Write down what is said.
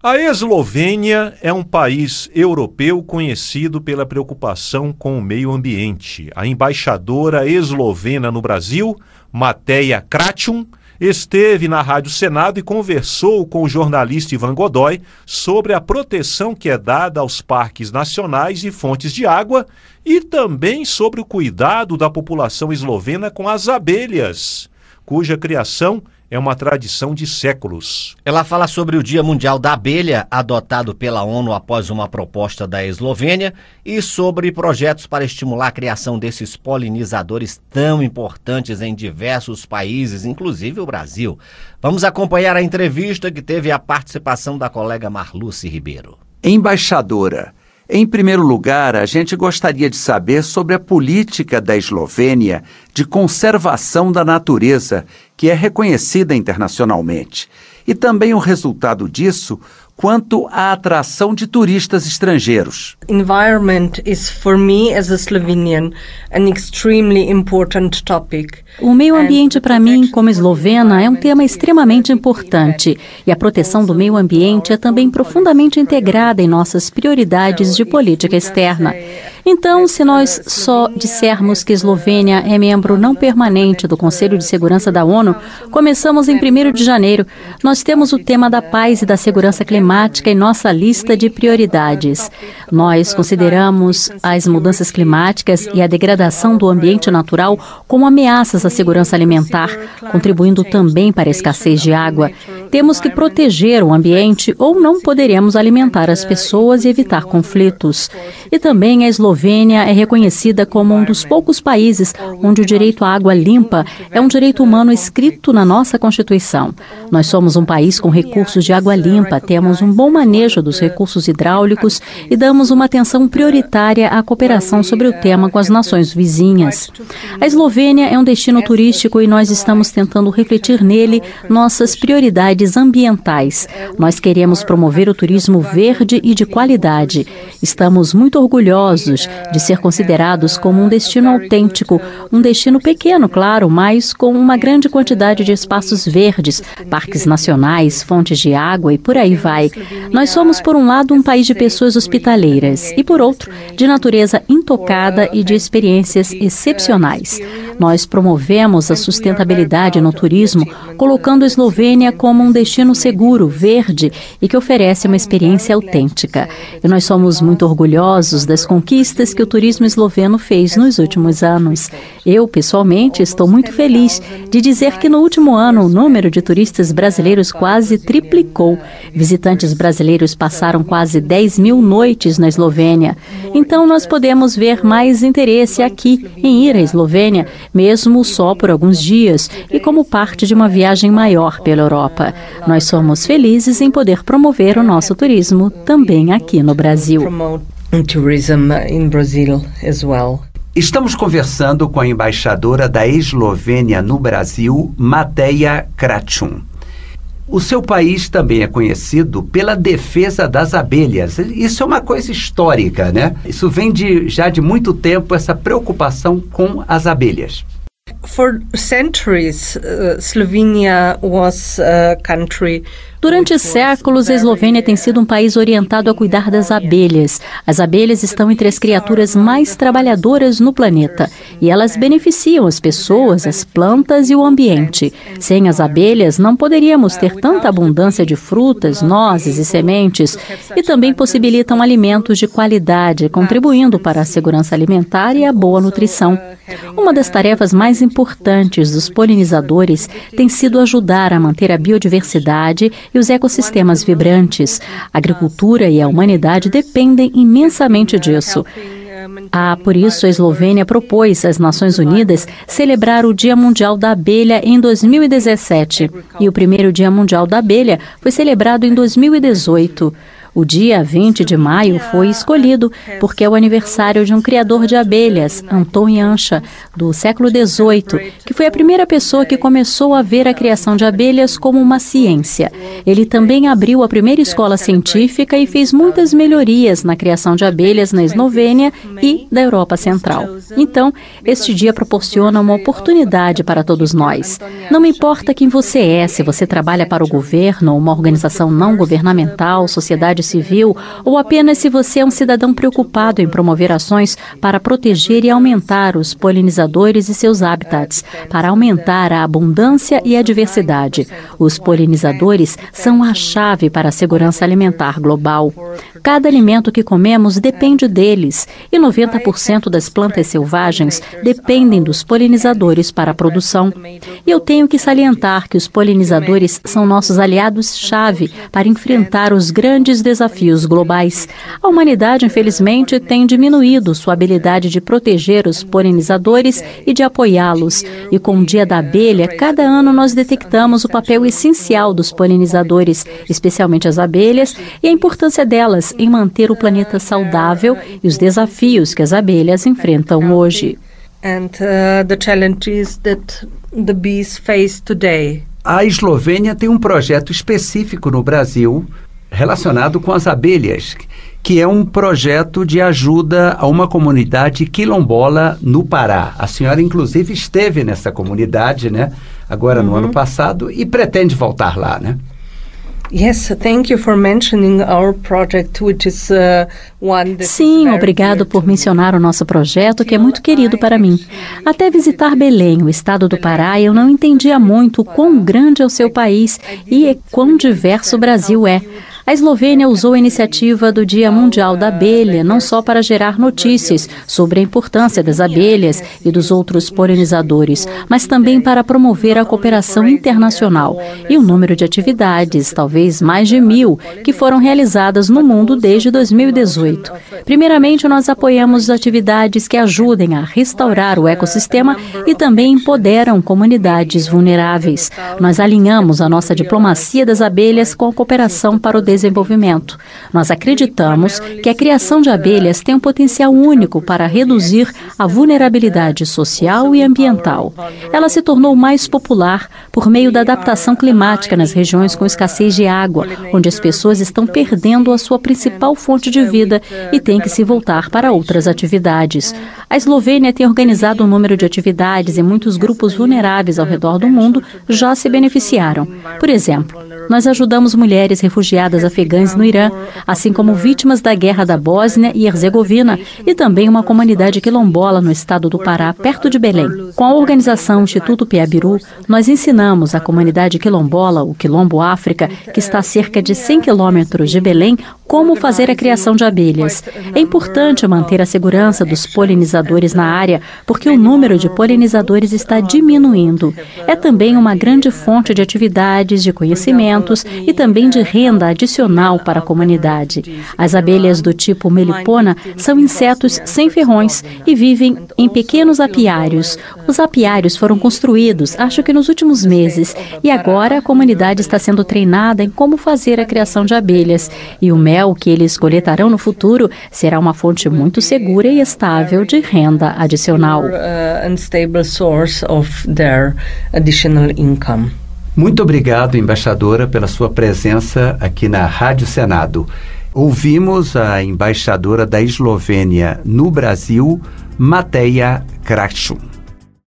A Eslovênia é um país europeu conhecido pela preocupação com o meio ambiente. A embaixadora eslovena no Brasil, Mateja Kratium, esteve na Rádio Senado e conversou com o jornalista Ivan Godoy sobre a proteção que é dada aos parques nacionais e fontes de água e também sobre o cuidado da população eslovena com as abelhas, cuja criação é uma tradição de séculos. Ela fala sobre o Dia Mundial da Abelha, adotado pela ONU após uma proposta da Eslovênia, e sobre projetos para estimular a criação desses polinizadores tão importantes em diversos países, inclusive o Brasil. Vamos acompanhar a entrevista que teve a participação da colega Marluce Ribeiro. Embaixadora, em primeiro lugar, a gente gostaria de saber sobre a política da Eslovênia de conservação da natureza, que é reconhecida internacionalmente, e também o resultado disso quanto à atração de turistas estrangeiros. Environment is for me as a Slovenian an extremely important topic. O meio ambiente para mim, como eslovena, é um tema extremamente importante e a proteção do meio ambiente é também profundamente integrada em nossas prioridades de política externa. Então, se nós só dissermos que Eslovênia é membro não permanente do Conselho de Segurança da ONU, começamos em 1 de janeiro. Nós temos o tema da paz e da segurança climática em nossa lista de prioridades. Nós consideramos as mudanças climáticas e a degradação do ambiente natural como ameaças à segurança alimentar, contribuindo também para a escassez de água. Temos que proteger o ambiente ou não poderemos alimentar as pessoas e evitar conflitos. E também a Eslovênia é reconhecida como um dos poucos países onde o direito à água limpa é um direito humano escrito na nossa Constituição. Nós somos um país com recursos de água limpa, temos um bom manejo dos recursos hidráulicos e damos uma atenção prioritária à cooperação sobre o tema com as nações vizinhas. A Eslovênia é um destino turístico e nós estamos tentando refletir nele nossas prioridades ambientais. Nós queremos promover o turismo verde e de qualidade. Estamos muito orgulhosos de ser considerados como um destino autêntico, um destino pequeno, claro, mas com uma grande quantidade de espaços verdes, parques nacionais, fontes de água e por aí vai. Nós somos, por um lado, um país de pessoas hospitaleiras e, por outro, de natureza intocada e de experiências excepcionais. Nós promovemos a sustentabilidade no turismo, colocando a Eslovênia como um destino seguro, verde e que oferece uma experiência autêntica. E nós somos muito orgulhosos das conquistas que o turismo esloveno fez nos últimos anos. Eu, pessoalmente, estou muito feliz de dizer que no último ano o número de turistas brasileiros quase triplicou. Visitantes brasileiros passaram quase 10 mil noites na Eslovênia. Então, nós podemos ver mais interesse aqui em ir à Eslovênia mesmo só por alguns dias e como parte de uma viagem maior pela Europa. Nós somos felizes em poder promover o nosso turismo também aqui no Brasil. Estamos conversando com a embaixadora da Eslovênia no Brasil, Mateja Krachun. O seu país também é conhecido pela defesa das abelhas. Isso é uma coisa histórica, né? Isso vem de, já de muito tempo, essa preocupação com as abelhas. For centuries, uh, Slovenia was a country Durante séculos, a Eslovênia tem sido um país orientado a cuidar das abelhas. As abelhas estão entre as criaturas mais trabalhadoras no planeta e elas beneficiam as pessoas, as plantas e o ambiente. Sem as abelhas, não poderíamos ter tanta abundância de frutas, nozes e sementes e também possibilitam alimentos de qualidade, contribuindo para a segurança alimentar e a boa nutrição. Uma das tarefas mais importantes dos polinizadores tem sido ajudar a manter a biodiversidade e os ecossistemas vibrantes. A agricultura e a humanidade dependem imensamente disso. Ah, por isso a Eslovênia propôs às Nações Unidas celebrar o Dia Mundial da Abelha em 2017. E o primeiro Dia Mundial da Abelha foi celebrado em 2018. O dia 20 de maio foi escolhido porque é o aniversário de um criador de abelhas, Antônio Ancha, do século XVIII, que foi a primeira pessoa que começou a ver a criação de abelhas como uma ciência. Ele também abriu a primeira escola científica e fez muitas melhorias na criação de abelhas na Eslovênia e da Europa Central. Então, este dia proporciona uma oportunidade para todos nós. Não importa quem você é, se você trabalha para o governo, uma organização não governamental, sociedade civil, ou apenas se você é um cidadão preocupado em promover ações para proteger e aumentar os polinizadores e seus habitats, para aumentar a abundância e a diversidade. Os polinizadores são a chave para a segurança alimentar global. Cada alimento que comemos depende deles, e 90% das plantas selvagens dependem dos polinizadores para a produção. E eu tenho que salientar que os polinizadores são nossos aliados-chave para enfrentar os grandes desafios globais. A humanidade, infelizmente, tem diminuído sua habilidade de proteger os polinizadores e de apoiá-los. E com o Dia da Abelha, cada ano nós detectamos o papel essencial dos polinizadores, especialmente as abelhas, e a importância delas em manter o planeta saudável e os desafios que as abelhas enfrentam hoje. And uh, the challenges that the bees face today. A Eslovênia tem um projeto específico no Brasil relacionado com as abelhas, que é um projeto de ajuda a uma comunidade quilombola no Pará. A senhora, inclusive, esteve nessa comunidade, né? Agora no ano uhum. passado e pretende voltar lá, né? Sim, obrigado por mencionar o nosso projeto, que é muito querido para mim. Até visitar Belém, o estado do Pará, eu não entendia muito quão grande é o seu país e quão diverso o Brasil é. A Eslovênia usou a iniciativa do Dia Mundial da Abelha não só para gerar notícias sobre a importância das abelhas e dos outros polinizadores, mas também para promover a cooperação internacional e o número de atividades, talvez mais de mil, que foram realizadas no mundo desde 2018. Primeiramente, nós apoiamos atividades que ajudem a restaurar o ecossistema e também empoderam comunidades vulneráveis. Nós alinhamos a nossa diplomacia das abelhas com a cooperação para o desenvolvimento desenvolvimento. Nós acreditamos que a criação de abelhas tem um potencial único para reduzir a vulnerabilidade social e ambiental. Ela se tornou mais popular por meio da adaptação climática nas regiões com escassez de água, onde as pessoas estão perdendo a sua principal fonte de vida e têm que se voltar para outras atividades. A Eslovênia tem organizado um número de atividades e muitos grupos vulneráveis ao redor do mundo já se beneficiaram. Por exemplo, nós ajudamos mulheres refugiadas afegãs no Irã, assim como vítimas da guerra da Bósnia e Herzegovina e também uma comunidade quilombola no estado do Pará, perto de Belém. Com a organização Instituto Piabiru, nós ensinamos a comunidade quilombola, o Quilombo África, que está a cerca de 100 quilômetros de Belém, como fazer a criação de abelhas. É importante manter a segurança dos polinizadores na área, porque o número de polinizadores está diminuindo. É também uma grande fonte de atividades, de conhecimentos e também de renda adicional para a comunidade. As abelhas do tipo melipona são insetos sem ferrões e vivem em pequenos apiários. Os apiários foram construídos, acho que nos últimos meses, e agora a comunidade está sendo treinada em como fazer a criação de abelhas. E o mel mel que eles coletarão no futuro será uma fonte muito segura e estável de renda adicional. Muito obrigado, embaixadora, pela sua presença aqui na Rádio Senado. Ouvimos a embaixadora da Eslovênia no Brasil, Mateja Kračun.